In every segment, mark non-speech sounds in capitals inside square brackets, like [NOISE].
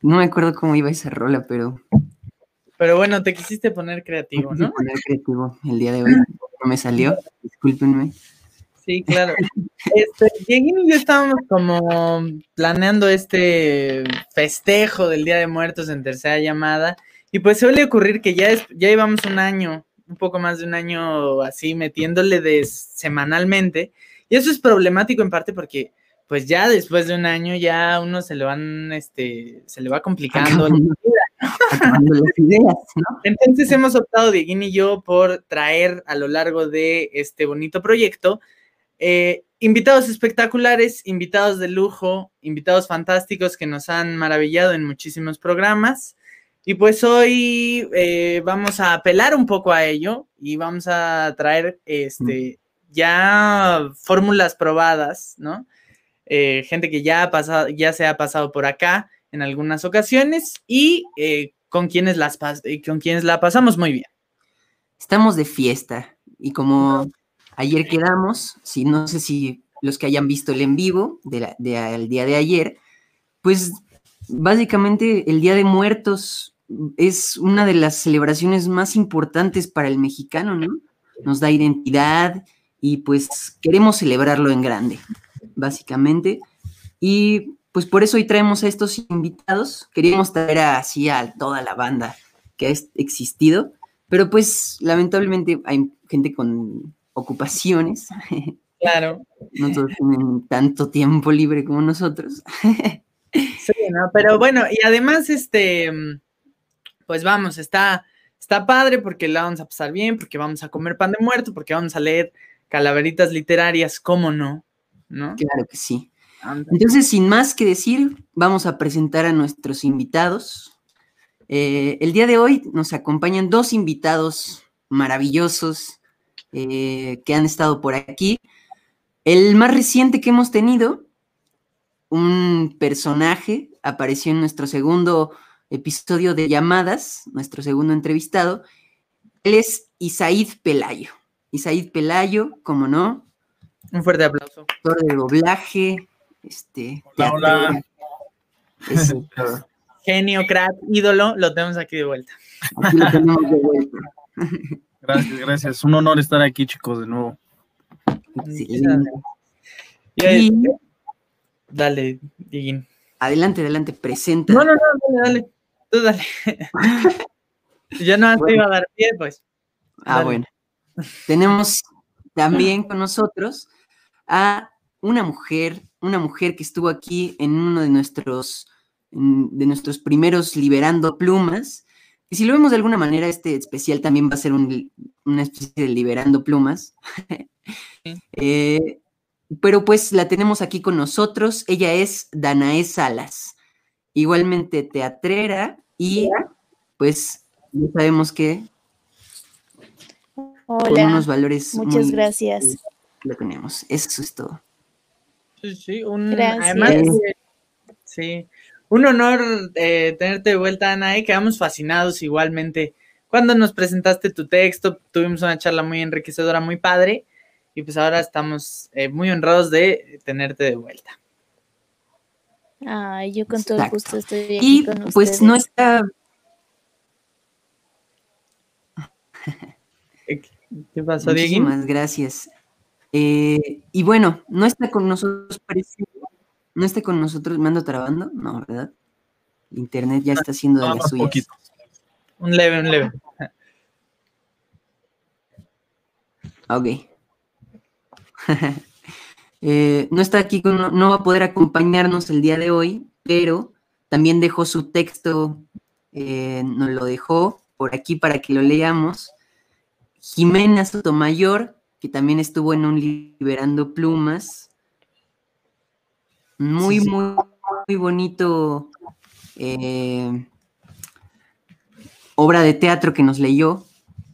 No me acuerdo cómo iba esa rola, pero. Pero bueno, te quisiste poner creativo, ¿no? poner creativo el día de hoy. No me salió, discúlpenme. Sí, claro. Este, y yo estábamos como planeando este festejo del Día de Muertos en tercera llamada. Y pues suele ocurrir que ya, es, ya llevamos un año, un poco más de un año así, metiéndole de semanalmente. Y eso es problemático en parte porque pues ya después de un año ya uno se le van, este, se le va complicando. Entonces hemos optado, Dieguín y yo, por traer a lo largo de este bonito proyecto eh, invitados espectaculares, invitados de lujo, invitados fantásticos que nos han maravillado en muchísimos programas. Y pues hoy eh, vamos a apelar un poco a ello y vamos a traer este, ya fórmulas probadas, ¿no? Eh, gente que ya, ha pasado, ya se ha pasado por acá en algunas ocasiones y eh, con, quienes las con quienes la pasamos muy bien. Estamos de fiesta y como ayer quedamos, si no sé si los que hayan visto el en vivo del día de ayer, pues básicamente el Día de Muertos es una de las celebraciones más importantes para el mexicano, ¿no? Nos da identidad y pues queremos celebrarlo en grande básicamente. Y pues por eso hoy traemos a estos invitados. Queríamos traer así a toda la banda que ha existido, pero pues lamentablemente hay gente con ocupaciones. Claro. [LAUGHS] No todos tienen tanto tiempo libre como nosotros. [LAUGHS] Sí, no, pero bueno, y además, este, pues vamos, está, está padre porque la vamos a pasar bien, porque vamos a comer pan de muerto, porque vamos a leer calaveritas literarias, ¿cómo no? Claro que sí. Entonces, sin más que decir, vamos a presentar a nuestros invitados. Eh, el día de hoy nos acompañan dos invitados maravillosos eh, que han estado por aquí. El más reciente que hemos tenido, un personaje, apareció en nuestro segundo episodio de llamadas, nuestro segundo entrevistado. Él es Isaid Pelayo. Isaid Pelayo, como no, un fuerte aplauso. Actor de doblaje, este. Hola, Genio, crack, ídolo, lo tenemos aquí de vuelta. Aquí lo tenemos de vuelta. Gracias, gracias. Un honor estar aquí, chicos, de nuevo. Sí. Y, dale, Diguín. Adelante, adelante, presenta. No, no, no, dale, dale. Tú dale. [LAUGHS] Yo no te iba a dar pie, pues. Ah, bueno. Tenemos también con nosotros a una mujer, una mujer que estuvo aquí en uno de nuestros, de nuestros primeros Liberando Plumas. Y si lo vemos de alguna manera, este especial también va a ser una especie de Liberando Plumas. [LAUGHS] Eh, pero pues la tenemos aquí con nosotros. Ella es Danae Salas, igualmente teatrera y pues ya sabemos que Hola. con unos valores. Muchas gracias. Lo tenemos. Eso es todo. Sí, sí, un, gracias. además, sí, un honor eh, tenerte de vuelta, Ana, y quedamos fascinados igualmente. Cuando nos presentaste tu texto, tuvimos una charla muy enriquecedora, muy padre, y pues ahora estamos eh, muy honrados de tenerte de vuelta. Ay, yo con todo el gusto estoy aquí y, pues no está ¿Qué pasó, Muchísimas gracias. Eh, y bueno, no está con nosotros, no está con nosotros, ¿me ando trabando? No, ¿verdad? internet ya está haciendo de las suyas. Un leve, un leve. Ok. [LAUGHS] Eh, no está aquí, no va a poder acompañarnos el día de hoy, pero también dejó su texto, eh, nos lo dejó por aquí para que lo leamos. Jimena Sotomayor, que también estuvo en un Liberando Plumas. Muy, muy, muy bonito eh, obra de teatro que nos leyó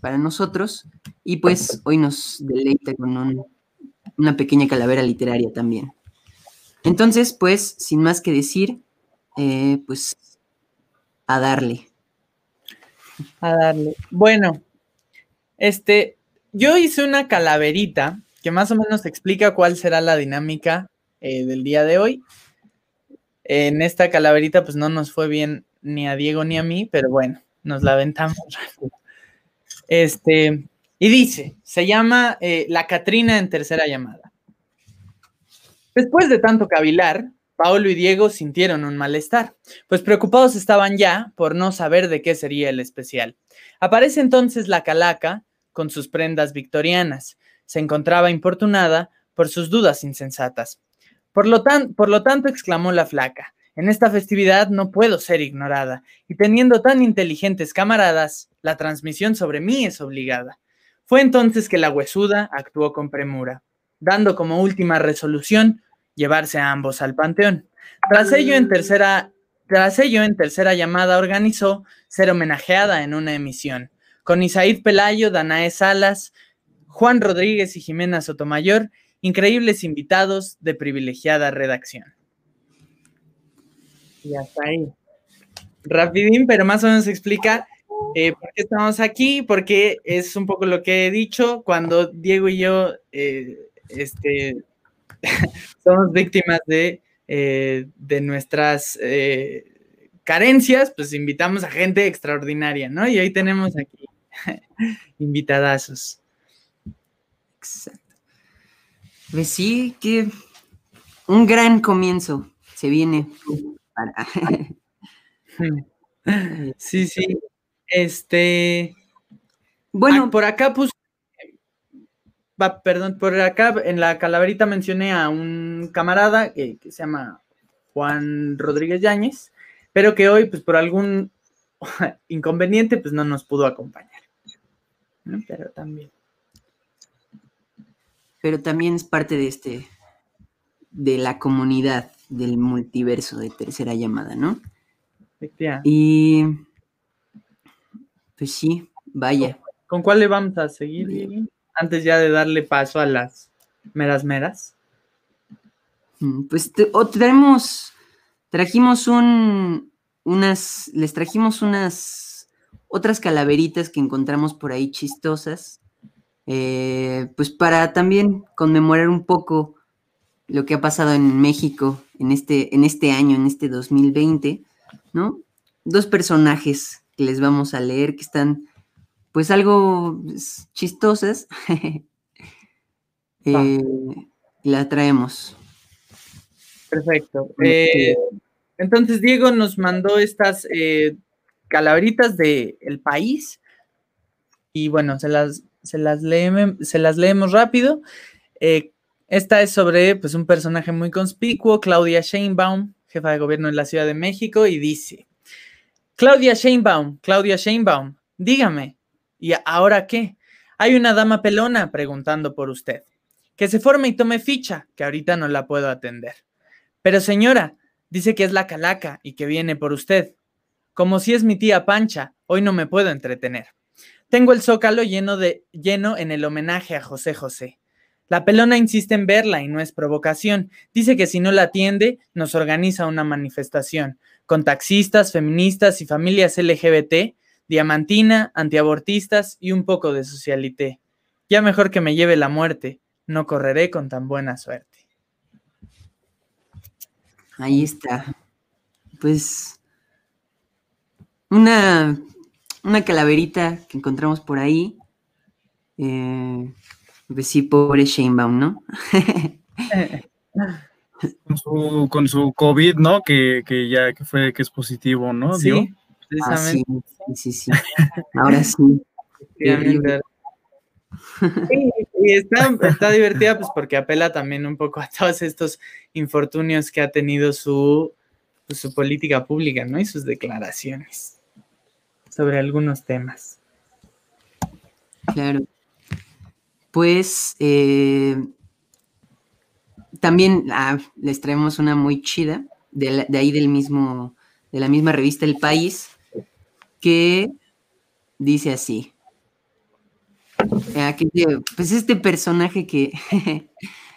para nosotros y pues hoy nos deleita con una pequeña calavera literaria también. Entonces, pues, sin más que decir, eh, pues a darle. A darle. Bueno, este, yo hice una calaverita que más o menos explica cuál será la dinámica eh, del día de hoy. En esta calaverita, pues no nos fue bien ni a Diego ni a mí, pero bueno, nos la aventamos [LAUGHS] Este, y dice, se llama eh, La Catrina en tercera llamada. Después de tanto cavilar, Paolo y Diego sintieron un malestar, pues preocupados estaban ya por no saber de qué sería el especial. Aparece entonces la calaca con sus prendas victorianas. Se encontraba importunada por sus dudas insensatas. Por lo, por lo tanto, exclamó la flaca, en esta festividad no puedo ser ignorada, y teniendo tan inteligentes camaradas, la transmisión sobre mí es obligada. Fue entonces que la huesuda actuó con premura, dando como última resolución llevarse a ambos al panteón. Tras ello, en tercera, tras ello, en tercera llamada organizó ser homenajeada en una emisión, con Isaid Pelayo, Danae Salas, Juan Rodríguez y Jimena Sotomayor, increíbles invitados de privilegiada redacción. Y hasta ahí. Rapidín, pero más o menos explica eh, por qué estamos aquí, porque es un poco lo que he dicho cuando Diego y yo eh, este, [LAUGHS] somos víctimas de, eh, de nuestras carencias, pues invitamos a gente extraordinaria, ¿no? Y ahí tenemos aquí [LAUGHS] invitadazos. Exacto. Pues sí, que un gran comienzo se viene. [LAUGHS] sí, sí. Este. Bueno, por acá pues perdón, por acá en la calaverita mencioné a un camarada que, se llama Juan Rodríguez Yáñez, pero que hoy, pues por algún [LAUGHS] inconveniente, pues no nos pudo acompañar. Pero también. Pero también es parte de este, de la comunidad del multiverso de tercera llamada, ¿no? Y pues sí, vaya. ¿Con cuál le vamos a seguir, antes ya de darle paso a las meras meras? Mm, pues tenemos, trajimos un, unas, les trajimos unas otras calaveritas que encontramos por ahí chistosas, eh, pues para también conmemorar un poco lo que ha pasado en México en este, en este año, en este 2020, ¿no? Dos personajes que les vamos a leer que están pues algo chistosas, [LAUGHS] eh, la traemos. Perfecto. Eh, entonces, Diego nos mandó estas eh, calaveritas del el país. Y bueno, se las, se las, se las leemos rápido. esta es sobre pues, un personaje muy conspicuo, Claudia Sheinbaum, jefa de gobierno en la Ciudad de México, y dice: Claudia Sheinbaum, Claudia Sheinbaum, dígame, ¿Y ahora qué? Hay una dama pelona preguntando por usted. Que se forme y tome ficha, que ahorita no la puedo atender. Pero señora, dice que es la calaca y que viene por usted. Como si es mi tía Pancha, hoy no me puedo entretener. Tengo el zócalo lleno, lleno en el homenaje a José José. La pelona insiste en verla y no es provocación. Dice que si no la atiende, nos organiza una manifestación con taxistas, feministas y familias LGBT diamantina, antiabortistas y un poco de socialité. Ya mejor que me lleve la muerte, no correré con tan buena suerte. Ahí está. Pues una, una calaverita que encontramos por ahí. Eh, pues sí, pobre Shanebaum, ¿no? [LAUGHS] con, su, con su COVID, ¿no? Que, que ya que fue que es positivo, ¿no? Sí. Ah, sí, sí, sí. Ahora sí. y está, divertida pues porque apela también un poco a todos estos infortunios que ha tenido su, pues, su política pública, ¿no? Y sus declaraciones sobre algunos temas. Claro. Pues eh, también ah, les traemos una muy chida, de, ahí del mismo de la misma revista El País, que dice así. Ah, pues este personaje que, [LAUGHS]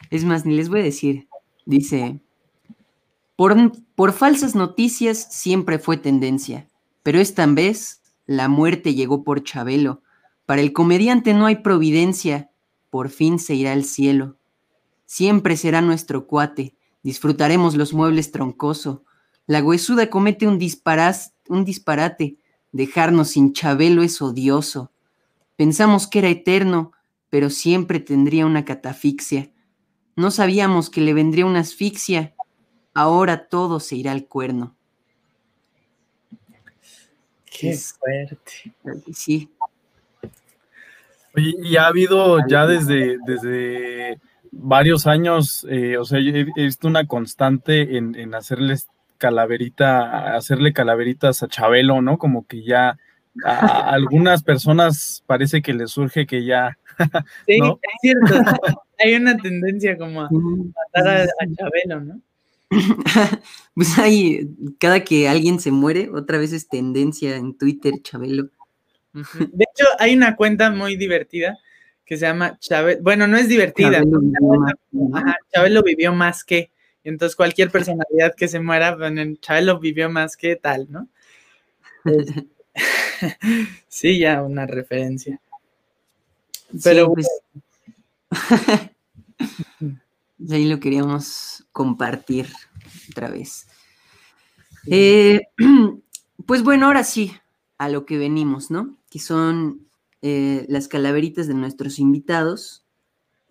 es más, ni les voy a decir, dice, por, falsas noticias siempre fue tendencia, pero esta vez la muerte llegó por Chabelo. Para el comediante no hay providencia, por fin se irá al cielo. Siempre será nuestro cuate, disfrutaremos los muebles troncoso. La huesuda comete un, un disparate, dejarnos sin Chabelo es odioso. Pensamos que era eterno, pero siempre tendría una catafixia. No sabíamos que le vendría una asfixia, ahora todo se irá al cuerno. Qué fuerte. Sí. y ha habido ya desde, desde varios años, eh, o sea, he, visto una constante en, hacerles calaverita, hacerle calaveritas a Chabelo, ¿no? Como que ya a algunas personas parece que les surge que ya. [LAUGHS] sí, es cierto. [LAUGHS] Hay una tendencia como a matar a Chabelo, ¿no? [LAUGHS] pues hay, cada que alguien se muere, otra vez es tendencia en Twitter, Chabelo. De hecho, hay una cuenta muy divertida que se llama Chabelo, bueno, no es divertida, Chabelo vivió, más, que, entonces cualquier personalidad que se muera, Chabelo vivió más que tal, ¿no? [LAUGHS] sí, ya una referencia. Pero pues, [LAUGHS] ahí lo queríamos compartir otra vez. Eh, [CLEARS THROAT] pues bueno, ahora sí, a lo que venimos, ¿no? Que son eh, las calaveritas de nuestros invitados.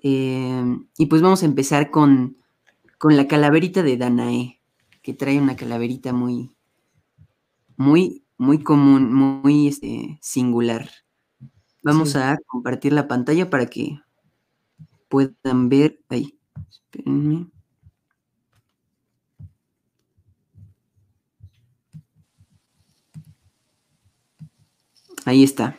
Eh, y pues vamos a empezar con, con, la calaverita de Danae, que trae una calaverita muy, muy, muy común, muy este, singular. Vamos a compartir la pantalla para que puedan ver ahí. Espérenme. Ahí está.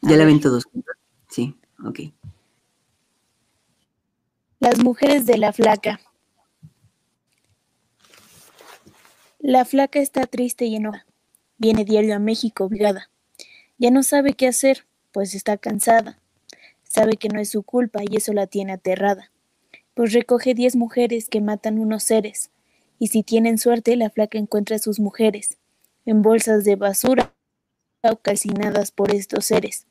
Ya la ven todos. Sí, ok. Las mujeres de la flaca. La flaca está triste y enojada. Viene diario a México obligada. Ya no sabe qué hacer, pues está cansada. Sabe que no es su culpa y eso la tiene aterrada. Pues recoge diez mujeres que matan unos seres. Y si tienen suerte, la flaca encuentra a sus mujeres en bolsas de basura o calcinadas por estos seres.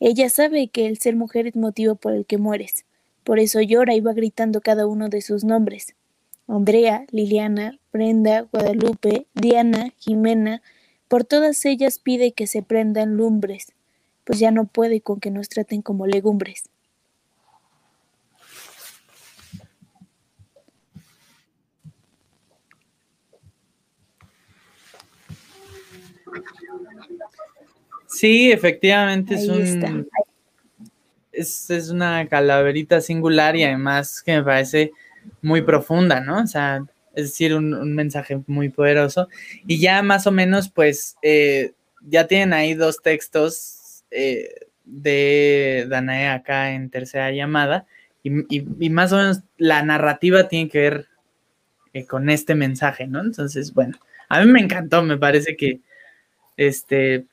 Ella sabe que el ser mujer es motivo por el que mueres. Por eso llora y va gritando cada uno de sus nombres. Andrea, Liliana, Brenda, Guadalupe, Diana, Jimena, por todas ellas pide que se prendan lumbres, pues ya no puede con que nos traten como legumbres. Sí, efectivamente es un es, es, una calaverita singular y además que me parece muy profunda, ¿no? O sea, es decir, un, mensaje muy poderoso. Y ya más o menos, pues, eh, ya tienen ahí dos textos eh, de Danae acá en tercera llamada. Y, más o menos la narrativa tiene que ver eh, con este mensaje, ¿no? Entonces, bueno, a mí me encantó, me parece que, este,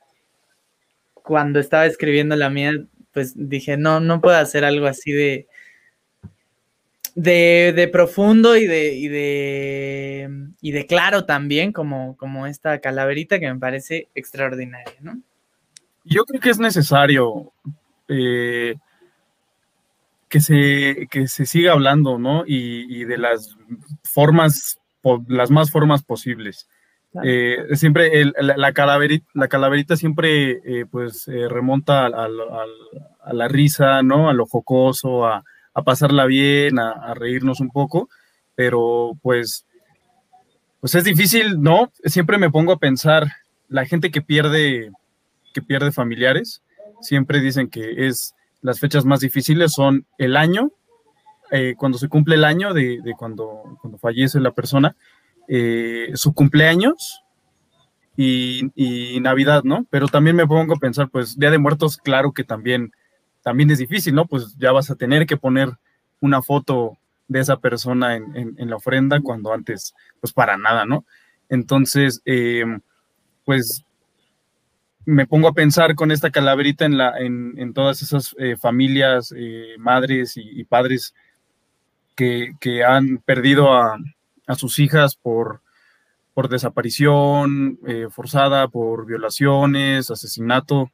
cuando estaba escribiendo la mía, pues dije, no, no puedo hacer algo así de, de, profundo y de, y de, y de claro también, como, como esta calaverita que me parece extraordinaria, ¿no? Yo creo que es necesario eh, que, se, que se siga hablando, ¿no? Y, de las formas, las más formas posibles. Eh, siempre la, calaverita, la calaverita siempre eh, pues remonta a la risa, ¿no? A lo jocoso, a, a pasarla bien, a, reírnos un poco, pero pues, pues es difícil, ¿no? Siempre me pongo a pensar, la gente que pierde, que pierde familiares, siempre dicen que es las fechas más difíciles son el año, eh, cuando se cumple el año de, cuando, cuando fallece la persona, eh, su cumpleaños y, Navidad, ¿no? Pero también me pongo a pensar, pues Día de Muertos, claro que también, también es difícil, ¿no? Pues ya vas a tener que poner una foto de esa persona en, la ofrenda cuando antes, pues para nada, ¿no? Entonces, eh, pues me pongo a pensar con esta calaverita en, la, en, todas esas eh, familias, eh, madres y, padres que, han perdido a, sus hijas por, por desaparición forzada, por violaciones, asesinato,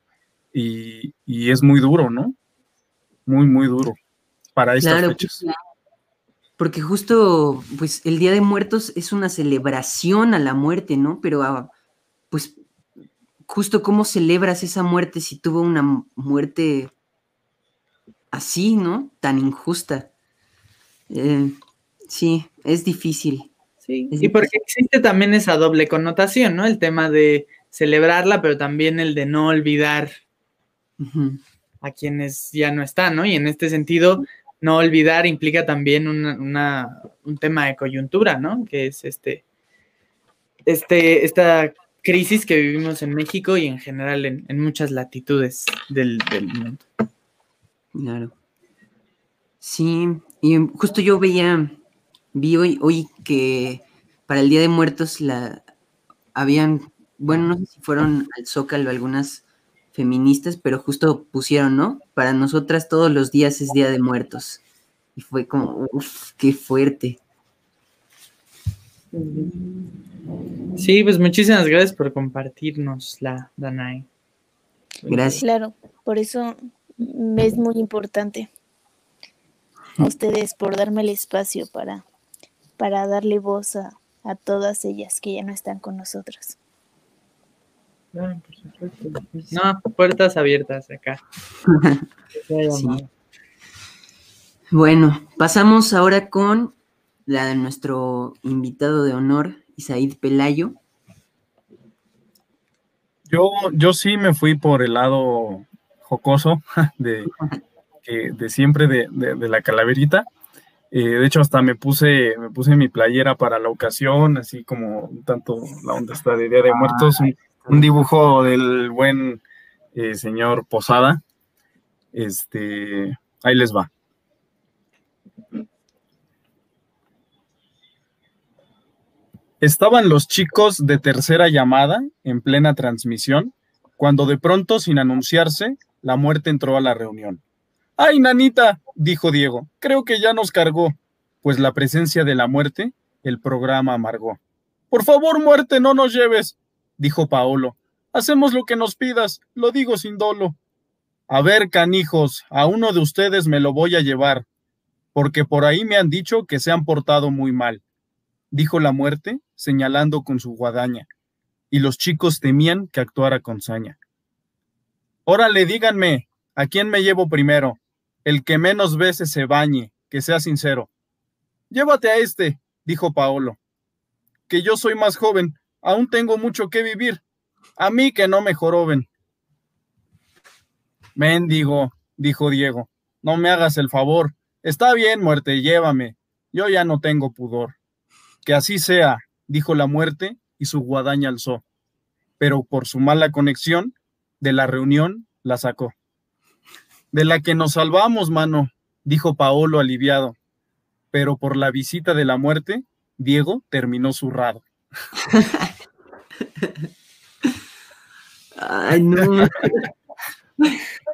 y, es muy duro, ¿no? Muy, muy duro para estas fechas. Porque justo, pues, el Día de Muertos es una celebración a la muerte, ¿no? Pero, ah, pues, justo cómo celebras esa muerte si tuvo una muerte así, ¿no? Tan injusta. Eh, sí, es difícil. Sí, y porque existe también esa doble connotación, ¿no? El tema de celebrarla, pero también el de no olvidar a quienes ya no están, ¿no? Y en este sentido, no olvidar implica también una, un tema de coyuntura, ¿no? Que es este, este, esta crisis que vivimos en México y en general en, muchas latitudes del, del mundo. Claro. Sí, y justo yo veía vi hoy, que para el Día de Muertos la habían, bueno, no sé si fueron al Zócalo algunas feministas, pero justo pusieron, ¿no? Para nosotras todos los días es Día de Muertos. Y fue como, uff, qué fuerte. Sí, pues muchísimas gracias por compartirnos la Danai. Gracias. Claro, por eso es muy importante a ustedes por darme el espacio para para darle voz a, todas ellas que ya no están con nosotros. No, puertas abiertas acá. [LAUGHS] Bueno, pasamos ahora con la de nuestro invitado de honor, Isaid Pelayo. Yo, yo sí me fui por el lado jocoso [LAUGHS] de, de siempre de, de la calaverita. Eh, de hecho, hasta me puse, me puse mi playera para la ocasión, así como tanto la onda está de Día de Muertos, un, dibujo del buen eh, señor Posada. Este, ahí les va. Estaban los chicos de tercera llamada en plena transmisión, cuando de pronto, sin anunciarse, la muerte entró a la reunión. ¡Ay, nanita! dijo Diego. Creo que ya nos cargó, pues la presencia de la muerte, el programa amargó. Por favor, muerte, no nos lleves, dijo Paolo. Hacemos lo que nos pidas, lo digo sin dolo. A ver, canijos, a uno de ustedes me lo voy a llevar, porque por ahí me han dicho que se han portado muy mal, dijo la muerte, señalando con su guadaña, y los chicos temían que actuara con saña. Órale, díganme, ¿a quién me llevo primero? El que menos veces se bañe, que sea sincero. Llévate a este, dijo Paolo. Que yo soy más joven, aún tengo mucho que vivir. A mí que no me joroben. Mendigo, dijo Diego, no me hagas el favor. Está bien, muerte, llévame. Yo ya no tengo pudor. Que así sea, dijo la muerte, y su guadaña alzó. Pero por su mala conexión, de la reunión la sacó. De la que nos salvamos, mano, dijo Paolo aliviado. Pero por la visita de la muerte, Diego terminó zurrado. [LAUGHS] Ay, no.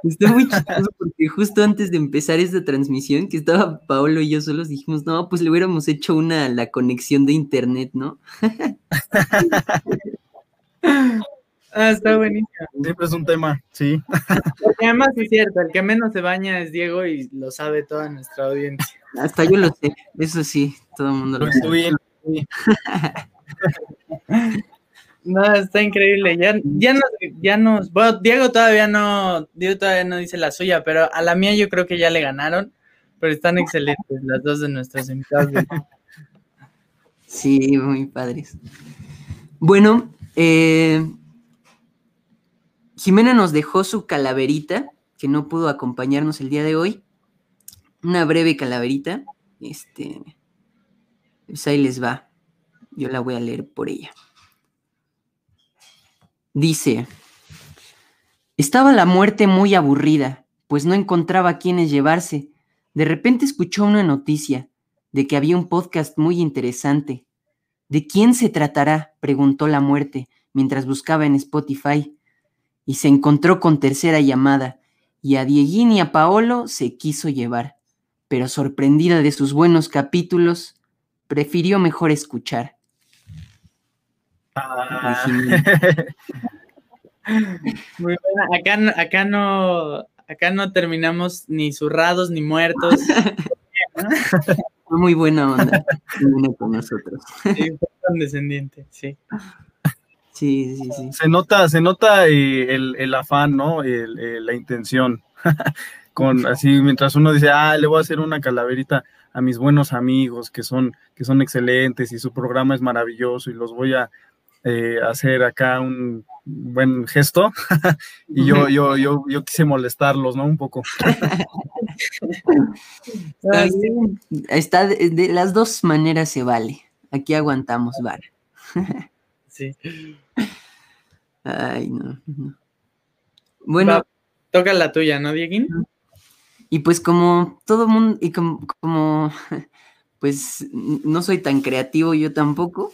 Está muy chistoso porque justo antes de empezar esta transmisión, que estaba Paolo y yo solos, dijimos, no, pues le hubiéramos hecho una la conexión de internet, ¿no? Ah, está buenísimo. Siempre es un tema, sí. Porque además es cierto, el que menos se baña es Diego y lo sabe toda nuestra audiencia. Hasta yo lo sé, eso sí, todo el mundo lo, lo sabe. [LAUGHS] No, está increíble. Ya, ya nos, ya nos, bueno, Diego todavía no, Diego todavía no dice la suya, pero a la mía yo creo que ya le ganaron, pero están excelentes las dos de nuestros invitados. Sí, muy padres. Bueno, eh, Jimena nos dejó su calaverita, que no pudo acompañarnos el día de hoy. Una breve calaverita. Este, pues ahí les va. Yo la voy a leer por ella. Dice, estaba la muerte muy aburrida, pues no encontraba a quienes llevarse. De repente escuchó una noticia de que había un podcast muy interesante. ¿De quién se tratará? preguntó la muerte mientras buscaba en Spotify. Y se encontró con tercera llamada, y a Dieguín y a Paolo se quiso llevar, pero sorprendida de sus buenos capítulos, prefirió mejor escuchar. Ah. [LAUGHS] Muy buena. Acá, no- acá no, acá no terminamos ni zurrados ni muertos. Fue muy buena onda. muy buena con nosotros. Sí, condescendiente, sí. Sí, sí, sí. Se nota, se nota eh, el, el afán, ¿no? El- eh, la intención. [LAUGHS] Con así, mientras uno dice, ah, le voy a hacer una calaverita a mis buenos amigos que son, que son excelentes y su programa es maravilloso y los voy a eh, hacer acá un buen gesto. [LAUGHS] y yo, yo, yo, yo quise molestarlos, ¿no? Un poco. [LAUGHS] Está de, de las dos maneras se vale. Aquí aguantamos, vara. [LAUGHS] sí. Ay, no. no. Bueno, Va, toca la tuya, ¿no, Dieguín? y pues como todo mundo, y como, como, pues no soy tan creativo yo tampoco,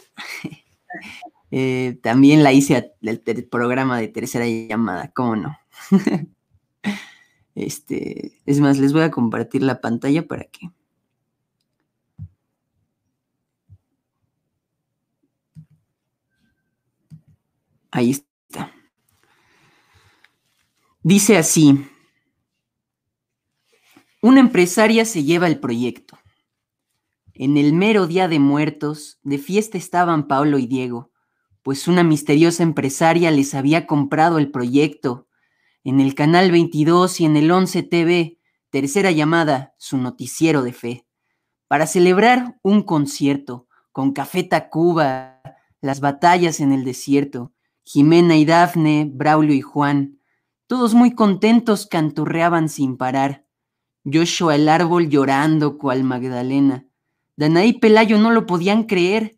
eh, también la hice ter- programa de tercera llamada, ¿cómo no? [LAUGHS] Este, es más, les voy a compartir la pantalla para que. Ahí está. Dice así. Una empresaria se lleva el proyecto. En el mero día de muertos, de fiesta estaban Paolo y Diego, pues una misteriosa empresaria les había comprado el proyecto. En el canal 22 y en el 11 TV, tercera llamada, su noticiero de fe, para celebrar un concierto con Café Tacuba, las batallas en el desierto, Jimena y Dafne, Braulio y Juan, todos muy contentos canturreaban sin parar. Joshua el árbol llorando cual Magdalena. Danaí Pelayo no lo podían creer.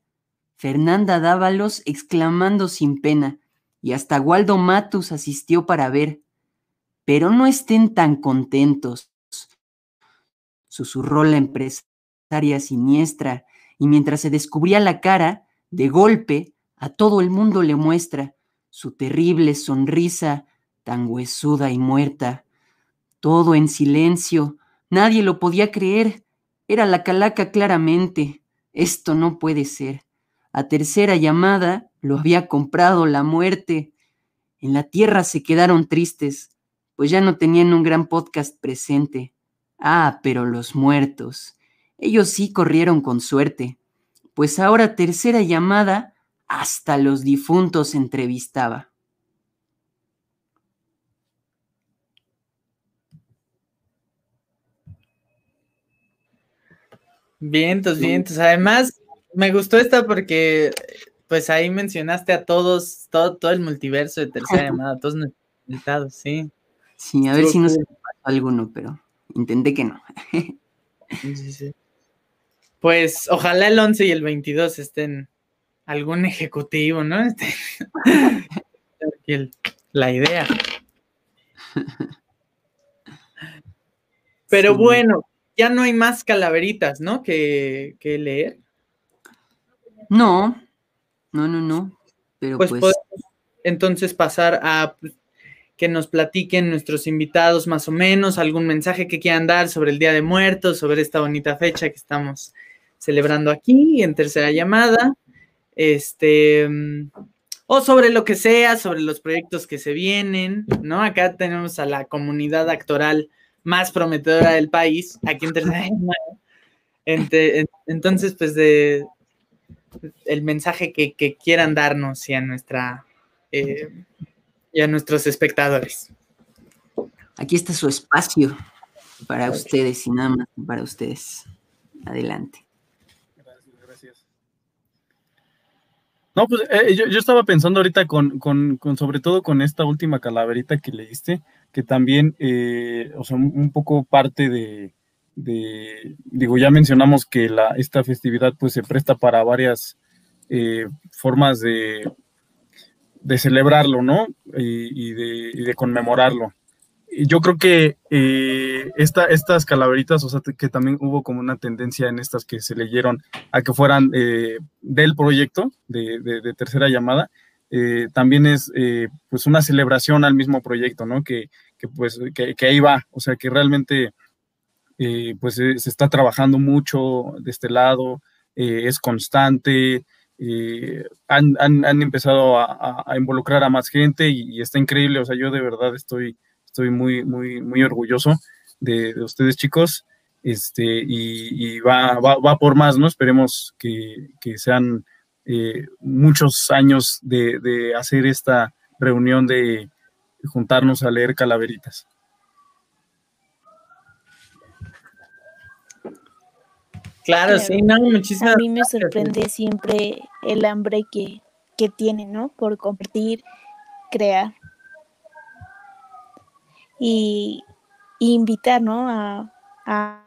Fernanda Dávalos exclamando sin pena. Y hasta Waldo Matus asistió para ver. Pero no estén tan contentos. Susurró la empresaria siniestra, y mientras se descubría la cara, de golpe, a todo el mundo le muestra su terrible sonrisa, tan huesuda y muerta. Todo en silencio, nadie lo podía creer. Era la calaca claramente. Esto no puede ser. A tercera llamada lo había comprado la muerte. En la tierra se quedaron tristes, pues ya no tenían un gran podcast presente. Ah, pero los muertos. Ellos sí corrieron con suerte, pues ahora tercera llamada hasta los difuntos entrevistaba. Vientos, vientos. Además, me gustó esta porque, pues ahí mencionaste a todos, todo, todo el multiverso de tercera llamada, todos invitados, sí. Sí, a ver si nos cool. pasó alguno, pero intenté que no. [LAUGHS] Sí, sí. Pues ojalá el 11 y el 22 estén algún ejecutivo, ¿no? [LAUGHS] La idea. Pero Sí. bueno, ya no hay más calaveritas, ¿no? Que, que leer. No, no, no, no. Pero Pues, pues, podemos entonces pasar a pues, que nos platiquen nuestros invitados más o menos, algún mensaje que quieran dar sobre el Día de Muertos, sobre esta bonita fecha que estamos celebrando aquí en tercera llamada, este, mm, o sobre lo que sea, sobre los proyectos que se vienen, ¿no? Acá tenemos a la comunidad actoral más prometedora del país, aquí en tercera [LAUGHS] llamada. Entonces, pues de el mensaje que, que quieran darnos y a nuestra eh, y a nuestros espectadores. aquí está su espacio para ustedes y nada más para ustedes. Adelante. Gracias, gracias. No, pues eh, yo, yo estaba pensando ahorita con, con, con, sobre todo con esta última calaverita que leíste, que también, eh, o sea, un, un poco parte de, de, digo, ya mencionamos que la, esta festividad pues se presta para varias eh, formas de, de celebrarlo, ¿no? Y, de, conmemorarlo. Y yo creo que eh, estas calaveritas, o sea, que también hubo como una tendencia en estas que se leyeron a que fueran eh, del proyecto de, tercera llamada, eh, también es pues una celebración al mismo proyecto, ¿no? Que, pues que, que, ahí va, o sea, que realmente pues se está trabajando mucho de este lado, es constante, eh, han, han, empezado a, involucrar a más gente y, está increíble. O sea, yo de verdad estoy, estoy muy, muy, muy orgulloso de, ustedes, chicos. Este, y, va, va, por más, ¿no? Esperemos que, sean eh, muchos años de, de hacer esta reunión de juntarnos a leer calaveritas. Claro, sí, no, muchísimas A mí me sorprende siempre el hambre que, que tienen, ¿no? Por compartir, crear. Y, invitar, ¿no? A, a,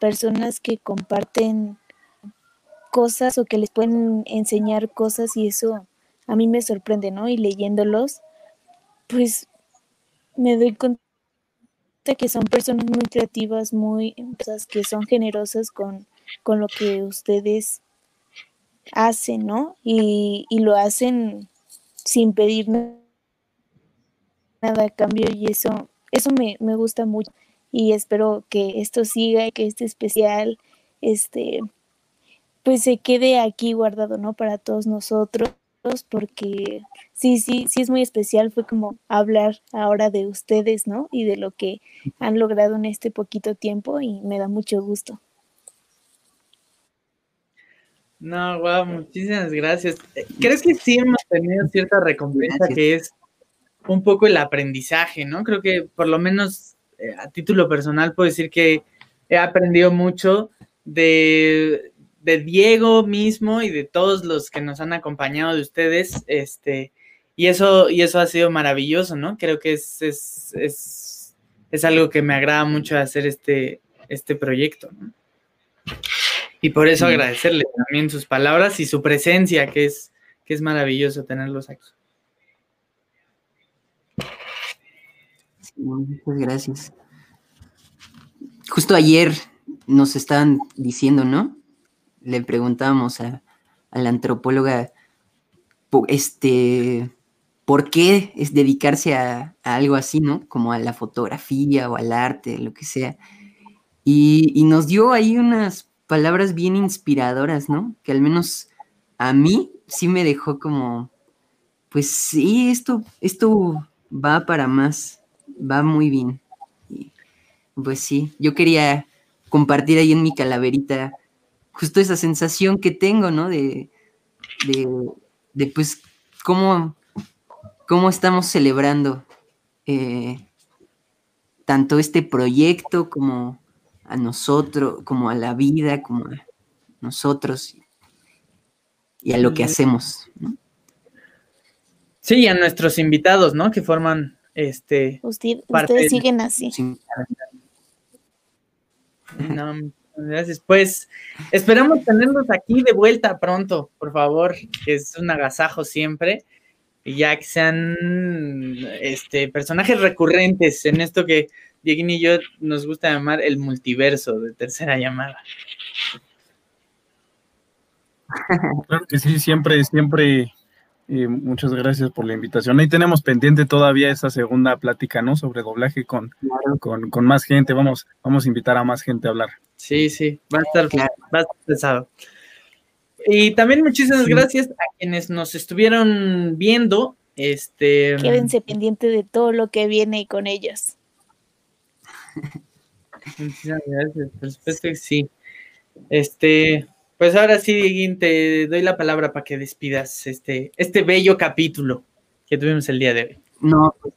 personas que comparten cosas o que les pueden enseñar cosas y eso a mí me sorprende, ¿no? Y leyéndolos, pues me doy cuenta que son personas muy creativas, muy, que son generosas con, con lo que ustedes hacen, ¿no? Y, lo hacen sin pedir nada a cambio y eso, eso me, me gusta mucho y espero que esto siga y que este especial, este, pues se quede aquí guardado, ¿no? Para todos nosotros, porque sí, sí, sí es muy especial, fue como hablar ahora de ustedes, ¿no? Y de lo que han logrado en este poquito tiempo y me da mucho gusto. No, wow, muchísimas gracias. ¿Crees que sí hemos tenido cierta recompensa que es un poco el aprendizaje, ¿no? Creo que por lo menos eh, a título personal puedo decir que he aprendido mucho de, Diego mismo y de todos los que nos han acompañado de ustedes, este, y eso, y eso ha sido maravilloso, ¿no? Creo que es, es, es, es algo que me agrada mucho hacer este, este proyecto, ¿no? Y por eso agradecerle también sus palabras y su presencia, que es, que es maravilloso tenerlos aquí. muchas gracias. Justo ayer nos estaban diciendo, ¿no? Le preguntábamos a, la antropóloga, este, ¿por qué es dedicarse a, a, algo así, ¿no? Como a la fotografía o al arte, lo que sea. Y, y nos dio ahí unas palabras bien inspiradoras, ¿no? Que al menos a mí sí me dejó como, pues sí, esto, esto va para más, va muy bien. pues sí, yo quería compartir ahí en mi calaverita justo esa sensación que tengo, ¿no? De, de, pues, cómo, cómo estamos celebrando eh, tanto este proyecto como a nosotros, como a la vida, como a nosotros y a lo que hacemos. Sí, a nuestros invitados, ¿no? Que forman este. ustedes siguen así. No, gracias. Pues esperamos tenerlos aquí de vuelta pronto, por favor, que es un agasajo siempre. Y ya que sean este, personajes recurrentes en esto que Dieguín y yo nos gusta llamar el multiverso de tercera llamada. Claro que sí, siempre, siempre. Y muchas gracias por la invitación. Ahí tenemos pendiente todavía esa segunda plática, ¿no? Sobre doblaje con, con, más gente. Vamos, vamos a invitar a más gente a hablar. Sí, sí, va a estar, va a estar pesado. Y también muchísimas gracias a quienes nos estuvieron viendo. Este, Quédense pendiente de todo lo que viene con ellos. Muchas gracias, por supuesto que sí. Este, pues ahora sí, te doy la palabra para que despidas este, este bello capítulo que tuvimos el día de hoy. No, pues,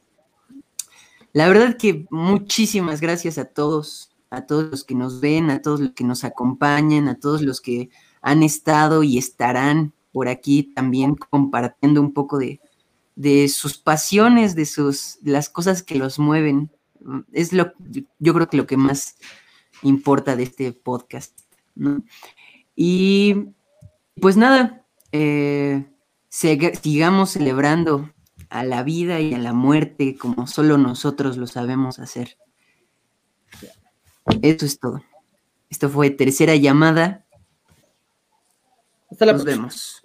la verdad que muchísimas gracias a todos, a todos los que nos ven, a todos los que nos acompañan, a todos los que han estado y estarán por aquí también compartiendo un poco de, de sus pasiones, de sus de las cosas que los mueven es lo, yo creo que lo que más importa de este podcast, ¿no? Y pues nada, eh, sigamos celebrando a la vida y a la muerte como solo nosotros lo sabemos hacer. Eso es todo. Esto fue tercera llamada. Hasta la Nos próxima. vemos.